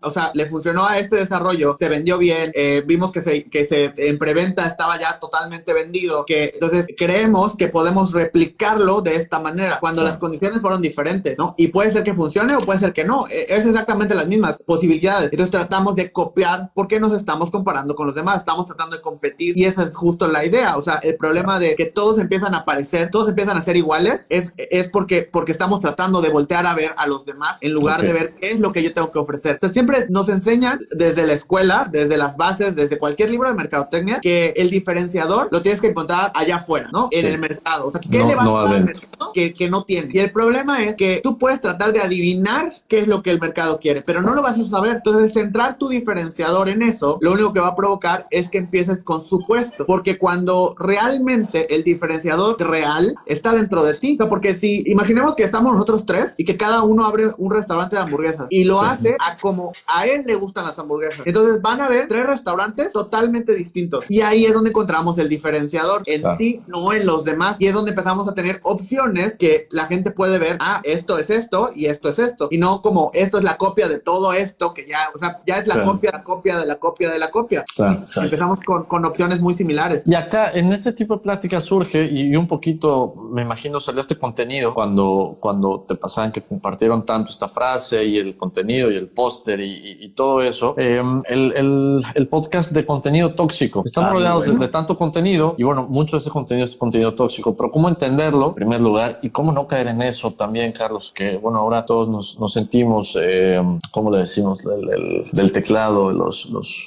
[SPEAKER 3] o sea, le funcionó a este desarrollo, se vendió bien, eh, vimos que se, que se en preventa estaba ya totalmente vendido, que entonces creemos que podemos replicarlo de esta manera, cuando las condiciones fueron diferentes, ¿no? Y puede ser que funcione o puede ser que no, e, es exactamente las mismas posibilidades. Entonces tratamos de copiar porque nos estamos comparando con los demás, estamos tratando de competir y esa es justo la idea, o sea, el problema de que todos empiezan a aparecer, todos empiezan a ser iguales, es, es porque, porque estamos tratando de voltear a ver a los demás en lugar de ver qué es lo que yo tengo que ofrecer. O sea, siempre nos enseñan desde la escuela, desde las bases, desde cualquier libro de mercadotecnia, que el diferenciador lo tienes que encontrar allá afuera, ¿no? En el mercado. O sea, ¿qué le va a dar al mercado que, que no tiene? Y el problema es que tú puedes tratar de adivinar qué es lo que el mercado quiere, pero no lo vas a saber. Entonces, centrar tu diferenciador en eso, lo único que va a provocar es que empieces con supuesto, porque cuando realmente el diferenciador real está dentro de ti, o sea, porque si imaginemos que estamos nosotros tres y que cada uno abre un restaurante de hamburguesas y lo hace a como a él le gustan las hamburguesas. Entonces van a ver tres restaurantes totalmente distintos. Y ahí es donde encontramos el diferenciador en ti, no en los demás. Y es donde empezamos a tener opciones que la gente puede ver, ah, esto es esto y esto es esto. Y no como esto es la copia de todo esto que ya, o sea, ya es la copia, la copia de la copia de la copia. Empezamos con, con, opciones muy similares.
[SPEAKER 1] Y acá en este tipo de plática surge y, un poquito, me imagino, salió este contenido cuando, cuando te pasaban que compartieron tanto esta frase y el contenido y el póster y, todo eso. Em, el, el, el, podcast de contenido tóxico. Estamos ah, rodeados de, tanto contenido y bueno, mucho de ese contenido es contenido tóxico, pero cómo entenderlo en primer lugar y cómo no caer en eso también, Carlos, que bueno, ahora todos nos, nos sentimos, eh, ¿cómo le decimos? Del, del, teclado, los... los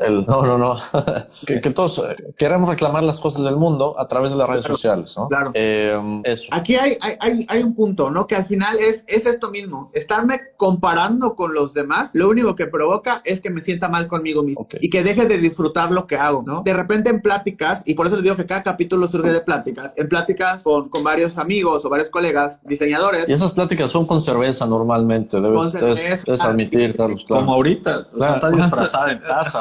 [SPEAKER 1] el, no, no, no. que, que, todos eh, queremos reclamar las cosas del mundo a través de las redes sociales, ¿no?
[SPEAKER 3] Claro. Em, eso. Aquí hay, hay, hay, un punto, ¿no? Que al final es, es esto mismo. Estarme comparando con los demás, lo único que provoca es que me sienta mal conmigo mismo y que deje de disfrutar lo que hago, ¿no? De repente en pláticas, y por eso les digo que cada capítulo surge de pláticas, en pláticas con, con varios amigos o varios colegas, diseñadores.
[SPEAKER 1] Y esas pláticas son con cerveza normalmente, debes, debes, admitir, Carlos.
[SPEAKER 2] Como ahorita, está disfrazada en taza.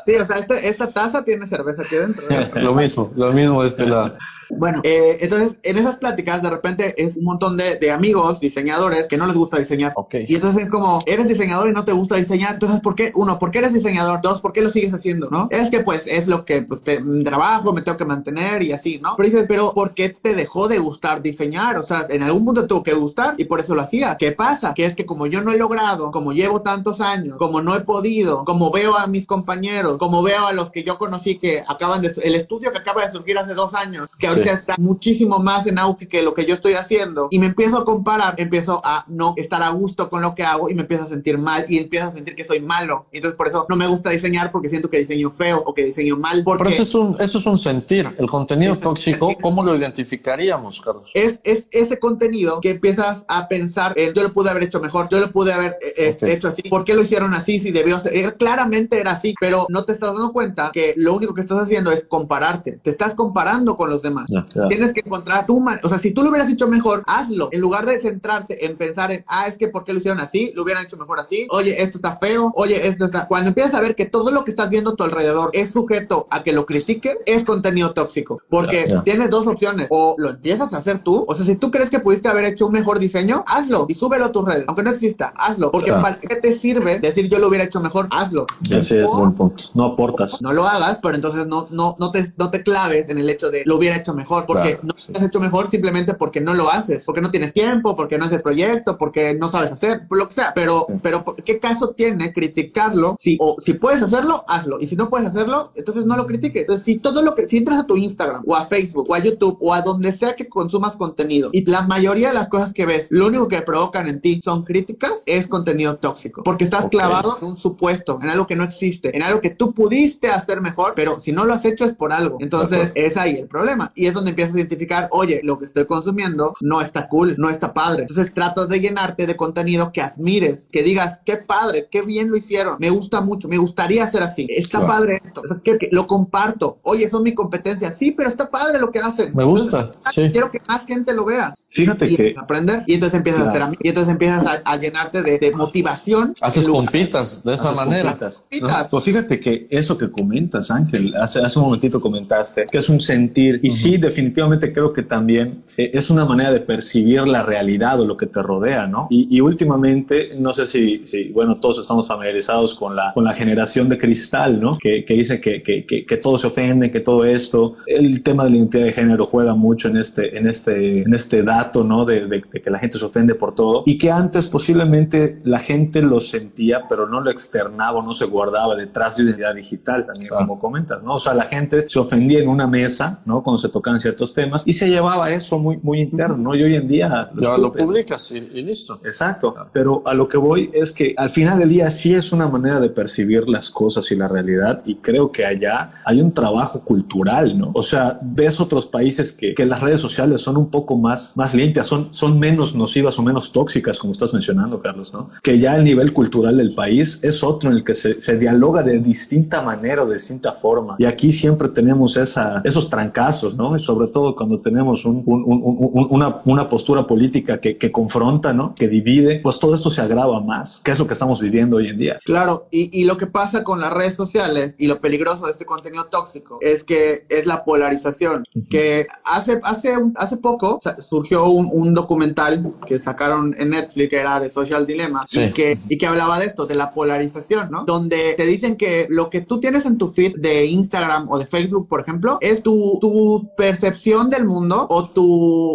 [SPEAKER 3] sí, o sea, este, esta taza tiene cerveza aquí dentro.
[SPEAKER 1] lo mismo, lo mismo este lado.
[SPEAKER 3] Bueno, eh, entonces en esas pláticas de repente es un montón de, de, amigos diseñadores que no les gusta diseñar.
[SPEAKER 1] Okay.
[SPEAKER 3] Y entonces es como, eres diseñador y no te gusta diseñar. Entonces, ¿por qué? Uno, ¿por qué eres diseñador? Dos, ¿por qué lo sigues haciendo? ¿No? Es que pues es lo que pues, te, trabajo, me tengo que mantener y así, ¿no? Pero dices, pero ¿por qué te dejó de gustar diseñar? O sea, en algún punto tuvo que gustar y por eso lo hacía. ¿Qué pasa? Que es que como yo no he logrado, como llevo tantos años, como no he podido, como veo a mis compañeros, como veo a los que yo conocí que acaban de, el estudio que acaba de surgir hace dos años, que ahorita está muchísimo más en auge que lo que yo estoy haciendo, y me empiezo a comparar, empiezo a no estar a gusto con lo que hago y me empiezo a sentir mal y empiezo a sentir que soy malo. Entonces por eso no me gusta diseñar porque siento que diseño feo o que diseño mal. Porque...
[SPEAKER 1] Pero eso es un, eso es un sentir. El contenido tóxico, ¿cómo lo identificaríamos, Carlos?
[SPEAKER 3] Es, es ese contenido que empiezas a pensar, eh, yo lo pude haber hecho mejor, yo lo pude haber eh, okay. hecho así, ¿por qué lo hicieron así? Si debió ser, eh, claramente era así, pero no te estás dando cuenta que lo único que estás haciendo es compararte, te estás comparando con los demás.
[SPEAKER 1] Claro.
[SPEAKER 3] Tienes que encontrar tu man o sea, si tú lo hubieras hecho mejor, hazlo, en lugar de centrarte en pensar en, ah, es que ¿por qué lo hicieron así? Lo hubieran hecho mejor así, oye, esto está feo, oye, esto está... Cuando empiezas a ver que todo lo que estás viendo a tu alrededor es sujeto a que lo critiquen, es contenido tóxico, porque
[SPEAKER 1] yeah.
[SPEAKER 3] tienes dos opciones, o lo empiezas a hacer tú, o sea, si tú crees que pudiste haber hecho un mejor diseño, hazlo y súbelo a tus redes, aunque no exista, hazlo, porque
[SPEAKER 1] Claro.
[SPEAKER 3] ¿para qué te sirve decir yo lo hubiera hecho mejor? Hazlo.
[SPEAKER 1] Ese es un punto.
[SPEAKER 2] No aportas.
[SPEAKER 3] no lo hagas, pero entonces no, no, no, te, no te claves en el hecho de lo hubiera hecho mejor, porque
[SPEAKER 1] Claro,
[SPEAKER 3] no
[SPEAKER 1] sí.
[SPEAKER 3] lo has hecho mejor simplemente porque no lo haces, porque no tienes tiempo, porque no es el proyecto, porque no sabes hacer, por lo que sea. Pero,
[SPEAKER 1] Sí.
[SPEAKER 3] pero ¿qué caso tiene criticarlo? Si, o si puedes hacerlo, hazlo. Y si no puedes hacerlo, entonces no lo critiques. Entonces, si todo lo que, si entras a tu Instagram o a Facebook o a YouTube o a donde sea que consumas contenido y la mayoría de las cosas que ves, lo único que provocan en ti son críticas, es contenido tóxico. Porque estás clavado en un supuesto, en algo que no existe, en algo que tú pudiste hacer mejor, pero si no lo has hecho es por algo. Entonces es ahí el problema. Y es donde empiezas a identificar, oye, lo que estoy consumiendo no está cool, no está padre. Entonces tratas de llenarte de contenido que admires, que digas, qué padre, qué bien lo hicieron, me gusta mucho, me gustaría hacer así, está
[SPEAKER 1] Claro.
[SPEAKER 3] padre esto, O sea, que, que lo comparto, oye, son mi competencia, sí, pero está padre lo que hacen.
[SPEAKER 1] Me gusta,
[SPEAKER 3] Entonces,
[SPEAKER 1] sí.
[SPEAKER 3] Quiero que más gente lo vea.
[SPEAKER 2] Fíjate
[SPEAKER 3] Y
[SPEAKER 2] que
[SPEAKER 3] a aprender y entonces empiezas a
[SPEAKER 2] Claro.
[SPEAKER 3] hacer amigos y entonces empiezas a, a llenarte de, de motivación.
[SPEAKER 1] Haces compitas de esa
[SPEAKER 2] Haces
[SPEAKER 1] manera.
[SPEAKER 2] compitas.
[SPEAKER 3] Compitas.
[SPEAKER 2] Pues fíjate que eso que comentas, Ángel, hace, hace un momentito comentaste, que es un sentir, y sí, definitivamente creo que también eh, es una manera de percibir la realidad o lo que te rodea, ¿no? Y, y últimamente, no sé si, si, bueno, todos estamos familiarizados con la, con la generación de cristal, ¿no? Que, que dice que, que, que, que todo se ofende, que todo esto, el tema de la identidad de género juega mucho en este, en este, en este dato, ¿no? De, de- de que la gente se ofende por todo, y que antes posiblemente la gente lo sentía, pero no lo externaba, o no se guardaba detrás de identidad digital, también
[SPEAKER 1] Claro.
[SPEAKER 2] como comentas, ¿no? O sea, la gente se ofendía en una mesa, ¿no? Cuando se tocaban ciertos temas, y se llevaba eso muy, muy interno, ¿no? Y hoy en día...
[SPEAKER 1] Ya lo publicas y, y listo.
[SPEAKER 2] Exacto, pero a lo que voy es que al final del día sí es una manera de percibir las cosas y la realidad y creo que allá hay un trabajo cultural, ¿no? O sea, ves otros países que, que las redes sociales son un poco más, más limpias, son, son menos nocivas o menos tóxicas, como estás mencionando, Carlos, ¿no? Que ya el nivel cultural del país es otro en el que se, se dialoga de distinta manera o de distinta forma. Y aquí siempre tenemos esa, esos trancazos, ¿no? Y sobre todo cuando tenemos un- un- un- un- una, una postura política que, que confronta, ¿no? Que divide, pues todo esto se agrava más, que es lo que estamos viviendo hoy en día.
[SPEAKER 3] Claro, y, y lo que pasa con las redes sociales y lo peligroso de este contenido tóxico es que es la polarización. Que hace, hace, hace poco surgió un, un documental que sacaron en Netflix que era de Social Dilemma
[SPEAKER 1] Sí.
[SPEAKER 3] y, que, y que hablaba de esto, de la polarización, ¿no? Donde te dicen que lo que tú tienes en tu feed de Instagram o de Facebook, por ejemplo, es tu, tu percepción del mundo o tu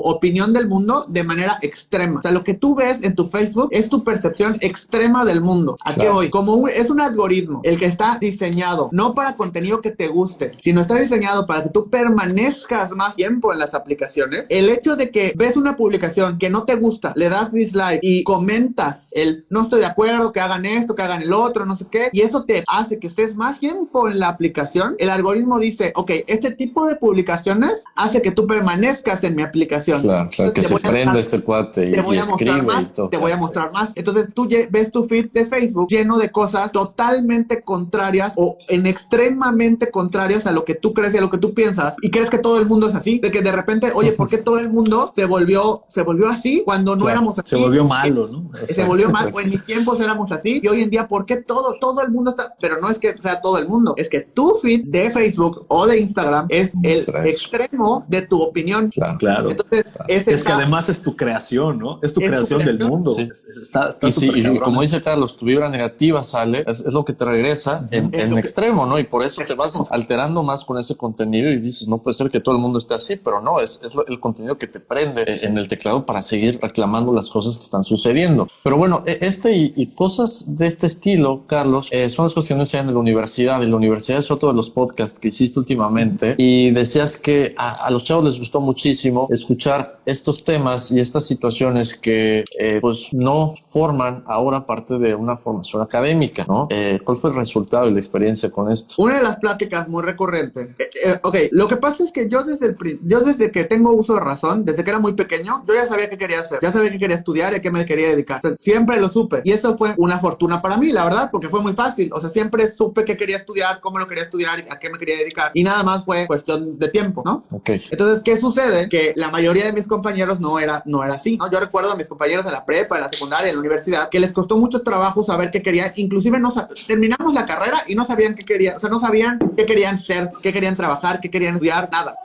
[SPEAKER 3] opinión del mundo de manera extrema. O sea, lo que tú ves en tu Facebook es tu percepción extrema del mundo. ¿A qué voy? Como un- es un algoritmo el que está diseñado no para contenido que te guste, sino está diseñado para que tú permanezcas más tiempo en las aplicaciones. El hecho de que ves una publicación que no te gusta, le das dislike y comentas el no estoy de acuerdo, que hagan esto, que hagan el otro, no sé qué, y eso te hace que estés más tiempo en la aplicación, el algoritmo dice, ok, este tipo de publicaciones hace que tú permanezcas en mi aplicación.
[SPEAKER 1] Claro, claro, que
[SPEAKER 3] Entonces,
[SPEAKER 1] se
[SPEAKER 3] voy a
[SPEAKER 1] prenda este cuate y,
[SPEAKER 3] te voy
[SPEAKER 1] y
[SPEAKER 3] a mostrar
[SPEAKER 1] y
[SPEAKER 3] más,
[SPEAKER 1] todo.
[SPEAKER 3] te voy a mostrar más. Entonces tú ves tu feed de Facebook lleno de cosas totalmente contrarias o en extremadamente contrarias a lo que tú crees y a lo que tú piensas y crees que todo el mundo es así, de que de repente, oye, ¿por qué todo el mundo se volvió se volvió así cuando no
[SPEAKER 1] Claro,
[SPEAKER 3] éramos así?
[SPEAKER 2] Se volvió malo, ¿no?
[SPEAKER 3] se volvió mal, o en mis tiempos éramos así, y hoy en día, ¿por qué todo, todo el mundo está? Pero no es que sea todo el mundo, es que tu feed de Facebook o de Instagram es el
[SPEAKER 1] Muestra eso.
[SPEAKER 3] Extremo de tu opinión.
[SPEAKER 2] Claro, claro. Entonces, Es, que además es tu creación, ¿no? Es tu creación, del mundo.
[SPEAKER 1] está, y, como dice Carlos, tu vibra negativa sale, es, lo que te regresa en, en extremo, ¿no? Y por eso te vas alterando más con ese contenido y dices, no puede ser que todo el mundo esté así, pero no, es, es el contenido que te prende en el teclado para seguir reclamando las cosas que están sucediendo. Pero bueno, e, este y, cosas de este estilo, Carlos, eh, son las cosas que no enseñan en la universidad. En la universidad es otro de los podcasts que hiciste últimamente y decías que a, los chavos les gustó muchísimo escuchar estos temas y estas situaciones que eh, pues no forman ahora parte de una formación académica, ¿no? Eh, ¿Cuál fue el resultado y la experiencia con esto?
[SPEAKER 3] Una de las pláticas muy recurrentes. ok, lo que pasa es que yo desde, el, yo desde que tengo uso de razón, desde que era muy pequeño, yo ya sabía qué quería hacer, ya sabía qué quería estudiar y a qué me quería dedicar. siempre lo supe y eso fue una fortuna para mí, la verdad, porque fue muy fácil. O sea, siempre supe qué quería estudiar, cómo lo quería estudiar y a qué me quería dedicar. Y nada más fue cuestión de tiempo, ¿no?
[SPEAKER 1] Ok.
[SPEAKER 3] Entonces, ¿qué sucede? Que la mayoría de mis compañeros no era, no era así, ¿no? Yo recuerdo a mis compañeros de la prepa, de la secundaria, en la universidad, que les costó mucho trabajo saber qué querían. Inclusive no terminamos la carrera y no sabían qué querían, o sea, no sabían qué querían ser, qué querían trabajar, qué querían estudiar, nada.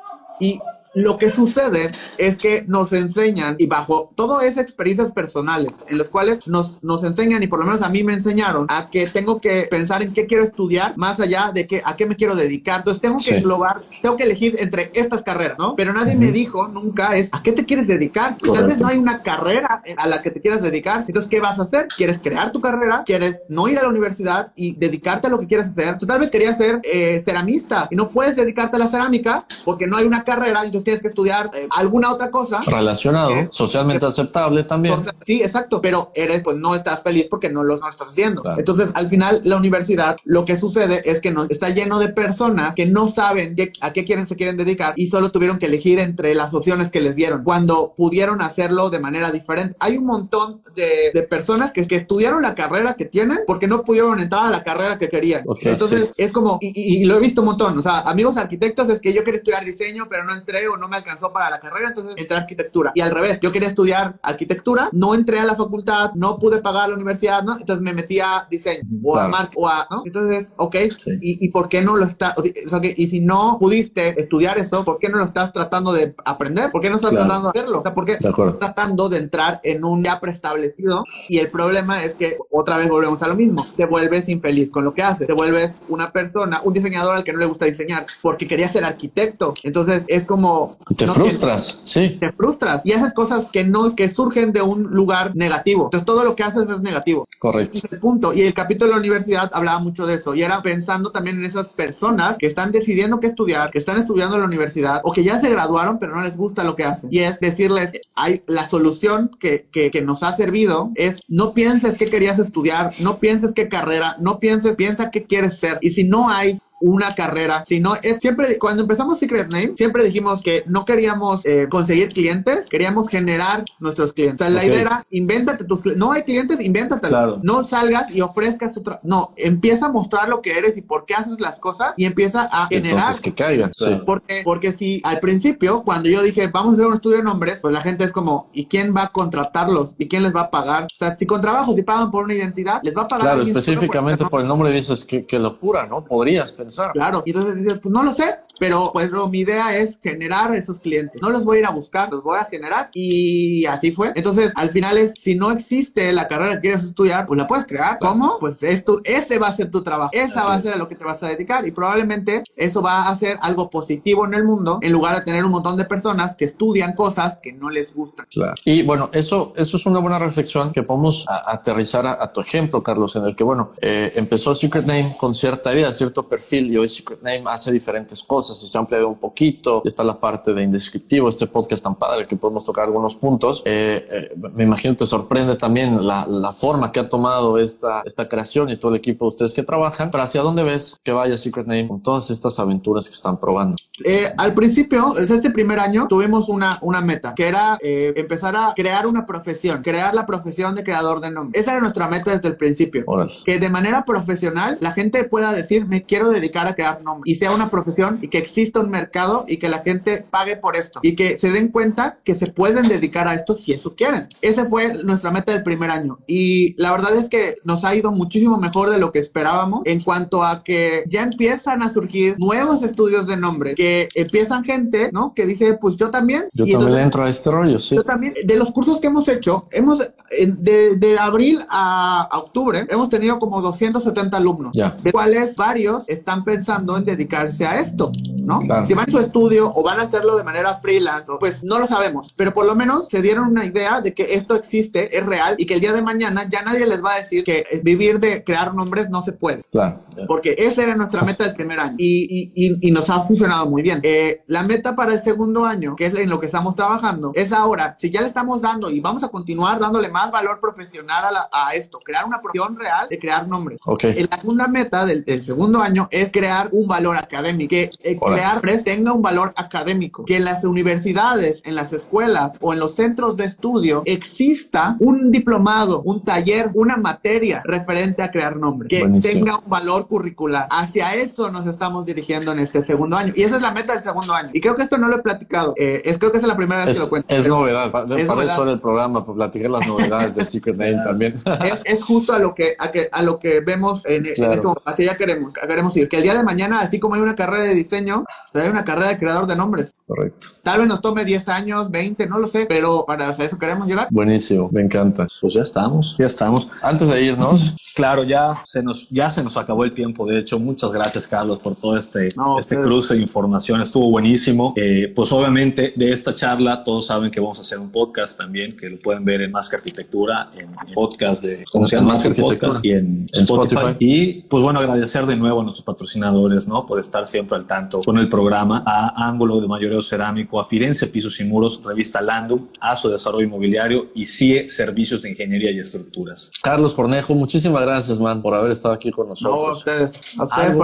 [SPEAKER 3] Y lo que sucede es que nos enseñan, y bajo todas esas experiencias personales, en las cuales nos, nos enseñan, y por lo menos a mí me enseñaron, a que tengo que pensar en qué quiero estudiar, más allá de que, a qué me quiero dedicar. Entonces tengo que englobar, tengo que elegir entre estas carreras, ¿no? Pero nadie me dijo nunca es, ¿a qué te quieres dedicar? Tal vez no hay una carrera a la que te quieras dedicar. Entonces, ¿qué vas a hacer? ¿Quieres crear tu carrera? ¿Quieres no ir a la universidad y dedicarte a lo que quieres hacer? Entonces, tal vez querías ser eh, ceramista y no puedes dedicarte a la cerámica porque no hay una carrera, entonces tienes que estudiar eh, alguna otra cosa.
[SPEAKER 1] Relacionado, eh, socialmente aceptable también.
[SPEAKER 3] sí, exacto, pero eres, pues no estás feliz porque no lo, estás haciendo. Entonces, al final, la universidad, lo que sucede es que no, está lleno de personas que no saben a qué quieren, se quieren dedicar y solo tuvieron que elegir entre las opciones que les dieron cuando pudieron hacerlo de manera diferente. Hay un montón de, de personas que, que, estudiaron la carrera que tienen porque no pudieron entrar a la carrera que querían. Entonces, es como, y, y, lo he visto un montón, o sea, amigos arquitectos es que yo quería estudiar diseño, pero no entré o no me alcanzó para la carrera, entonces entré a arquitectura. Y al revés, yo quería estudiar arquitectura, no entré a la facultad, no pude pagar la universidad, ¿no? Entonces me metí a diseño o a marketing, o a, ¿no? Entonces, ok, ¿Y, ¿Y, por qué no lo está? O sea, y si no pudiste estudiar eso, ¿por qué no lo estás tratando de aprender? ¿Por qué no estás tratando de hacerlo? O sea, ¿por qué estás tratando de entrar en un ya preestablecido? Y el problema es que otra vez volvemos a lo mismo, te vuelves infeliz con lo que haces, te vuelves una persona, un diseñador al que no le gusta diseñar porque quería ser arquitecto. Entonces es como
[SPEAKER 1] te frustras, sí.
[SPEAKER 3] Te frustras y haces cosas que no, que surgen de un lugar negativo. Entonces todo lo que haces es negativo.
[SPEAKER 1] Correcto.
[SPEAKER 3] Y el punto. Y el capítulo de la universidad hablaba mucho de eso y era pensando también en esas personas que están decidiendo qué estudiar, que están estudiando en la universidad o que ya se graduaron pero no les gusta lo que hacen. Y es decirles, hay la solución que, que, que nos ha servido es no pienses qué querías estudiar, no pienses qué carrera, no pienses, piensa qué quieres ser. Y si no hay una carrera, sino es siempre, cuando empezamos Secret Name, siempre dijimos que no queríamos eh, conseguir clientes, queríamos generar nuestros clientes. O sea, la idea era, invéntate tus clientes. No hay clientes, invéntate. No salgas y ofrezcas tu No, empieza a mostrar lo que eres y por qué haces las cosas y empieza a generar.
[SPEAKER 1] Entonces que caigan. Sí.
[SPEAKER 3] Porque, porque si al principio, cuando yo dije, vamos a hacer un estudio de nombres, pues la gente es como, ¿y quién va a contratarlos? ¿Y quién les va a pagar? O sea, si con trabajo, si pagan por una identidad, les va a pagar.
[SPEAKER 1] Claro, específicamente por, el nombre dices que, que locura, ¿no? Podrías pensar
[SPEAKER 3] Claro, y entonces dices, pues no lo sé, pero pues mi idea es generar esos clientes. No los voy a ir a buscar, los voy a generar y así fue. Entonces, al final es, si no existe la carrera que quieres estudiar, pues la puedes crear. ¿Cómo? Pues esto, ese va a ser tu trabajo. Esa va a ser a lo que te vas a dedicar y probablemente eso va a ser algo positivo en el mundo en lugar de tener un montón de personas que estudian cosas que no les gustan.
[SPEAKER 1] Claro. Y bueno, eso, eso es una buena reflexión que podemos aterrizar a, tu ejemplo, Carlos, en el que, bueno, eh, empezó Secret Name con cierta vida, cierto perfil y hoy Secret Name hace diferentes cosas y se ha ampliado un poquito. Está la parte de indescriptivo, este podcast tan padre que podemos tocar algunos puntos. Eh, eh, me imagino te sorprende también la, la, forma que ha tomado esta, esta creación y todo el equipo de ustedes que trabajan. Pero hacia dónde ves que vaya Secret Name con todas estas aventuras que están probando?
[SPEAKER 3] Eh, al principio, este primer año, tuvimos una, una meta que era empezar a crear una profesión, crear la profesión de creador de nombre. Esa era nuestra meta desde el principio. Que de manera profesional la gente pueda decir, me quiero dedicar a crear nombre y sea una profesión y que que exista un mercado y que la gente pague por esto y que se den cuenta que se pueden dedicar a esto si eso quieren. Esa fue nuestra meta del primer año y la verdad es que nos ha ido muchísimo mejor de lo que esperábamos en cuanto a que ya empiezan a surgir nuevos estudios de nombre, que empiezan gente, ¿no? Que dice, pues yo también.
[SPEAKER 1] Yo también entro a este rollo, sí.
[SPEAKER 3] Yo también, de los cursos que hemos hecho, hemos, de, de abril a, octubre, hemos tenido como 270 alumnos, de cuales varios están pensando en dedicarse a esto, ¿no? Si van a su estudio o van a hacerlo de manera freelance, pues no lo sabemos, pero por lo menos se dieron una idea de que esto existe, es real y que el día de mañana ya nadie les va a decir que vivir de crear nombres no se puede.
[SPEAKER 1] Claro.
[SPEAKER 3] Porque esa era nuestra meta del primer año y, y, y nos ha funcionado muy bien. Eh, la meta para el segundo año, que es en lo que estamos trabajando, es ahora, si ya le estamos dando y vamos a continuar dándole más valor profesional a, a esto, crear una profesión real de crear nombres.
[SPEAKER 1] Okay.
[SPEAKER 3] La segunda meta del, del, segundo año es crear un valor académico, que eh, crear tenga un valor académico, que en las universidades, en las escuelas o en los centros de estudio exista un diplomado, un taller, una materia referente a crear nombres, que tenga un valor curricular. Hacia eso nos estamos dirigiendo en este segundo año. Y esa es la meta del segundo año. Y creo que esto no lo he platicado, eh, es, creo que es la primera vez que lo cuento.
[SPEAKER 1] Es novedad, para, eso era el programa, pues platicar las novedades de Secret Name también.
[SPEAKER 3] Es, es, justo a lo que a, que, a lo que vemos en, esto, así ya queremos, queremos ir, que el día de mañana, así como hay una carrera de diseño, hay una carrera de creador de nombres.
[SPEAKER 1] Correcto.
[SPEAKER 3] Tal vez nos tome 10 años, 20, no lo sé, pero para eso queremos llegar.
[SPEAKER 1] Buenísimo, me encanta.
[SPEAKER 2] Pues ya estamos, ya estamos.
[SPEAKER 1] Antes de irnos,
[SPEAKER 2] claro, ya se nos ya se nos acabó el tiempo. De hecho, muchas gracias Carlos por todo este este cruce de información. Estuvo buenísimo. Eh, pues obviamente de esta charla todos saben que vamos a hacer un podcast también que lo pueden ver en Más que Arquitectura, en, podcast de
[SPEAKER 1] ¿cómo se llama? Más que Arquitectura
[SPEAKER 2] y en, Spotify. Y pues bueno agradecer de nuevo a nuestros patrocinadores, ¿no? Por estar siempre al tanto con el programa, a Ángulo de Mayoreo Cerámico, a Firenze Pisos y Muros, Revista Landum, a su Desarrollo Inmobiliario y CIE Servicios de Ingeniería y Estructuras.
[SPEAKER 1] Carlos Cornejo, muchísimas gracias, man, por haber estado aquí con nosotros.
[SPEAKER 3] No, a ustedes.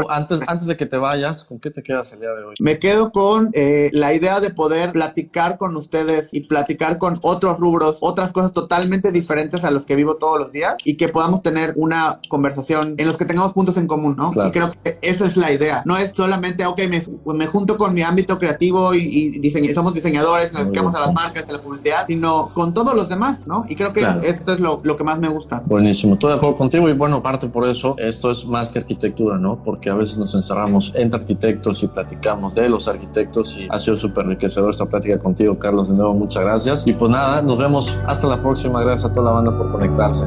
[SPEAKER 1] antes, antes de que te vayas, ¿con qué te quedas el día de hoy?
[SPEAKER 3] Me quedo con eh, la idea de poder platicar con ustedes y platicar con otros rubros, otras cosas totalmente diferentes a los que vivo todos los días y que podamos tener una conversación en los que tengamos puntos en común, ¿no? Y creo que esa es la idea. No es solamente, ok, me, me junto con mi ámbito creativo y, y somos diseñadores, nos dedicamos a las marcas, a la publicidad, sino con todos los demás, ¿no? Y creo que esto es lo, lo, que más me gusta.
[SPEAKER 1] Buenísimo, estoy de acuerdo contigo y bueno, parte por eso, esto es más que arquitectura, ¿no? Porque a veces nos encerramos entre arquitectos y platicamos de los arquitectos y ha sido súper enriquecedor esta plática contigo, Carlos. De nuevo, muchas gracias. Y pues nada, nos vemos hasta la próxima. Gracias a toda la banda por conectarse.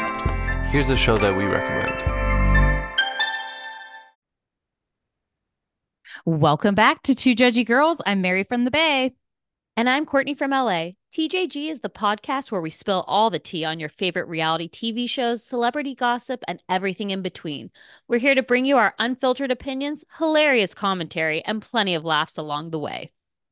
[SPEAKER 4] Here's a show that we recommend.
[SPEAKER 5] Welcome back to Two Judgy Girls. I'm Mary from the Bay.
[SPEAKER 6] And I'm Courtney from LA. TJG is the podcast where we spill all the tea on your favorite reality TV shows, celebrity gossip, and everything in between. We're here to bring you our unfiltered opinions, hilarious commentary, and plenty of laughs along the way.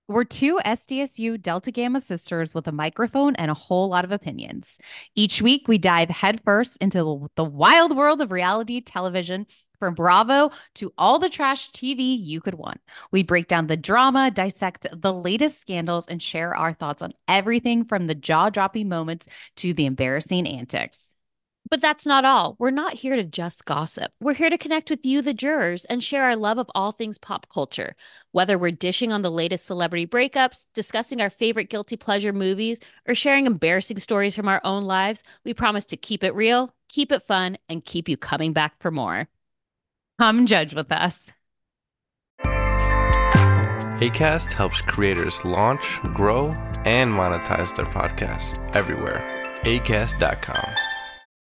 [SPEAKER 5] We're two SDSU Delta Gamma sisters with a microphone and a whole lot of opinions. Each week, we dive headfirst into the wild world of reality television from Bravo to all the trash TV you could want. We break down the drama, dissect the latest scandals, and share our thoughts on everything from the jaw dropping moments to the embarrassing antics.
[SPEAKER 6] But that's not all. We're not here to just gossip. We're here to connect with you, the jurors, and share our love of all things pop culture. Whether we're dishing on the latest celebrity breakups, discussing our favorite guilty pleasure movies, or sharing embarrassing stories from our own lives, we promise to keep it real, keep it fun, and keep you coming back for more.
[SPEAKER 5] Come judge with us.
[SPEAKER 4] ACAST helps creators launch, grow, and monetize their podcasts everywhere. ACAST.com.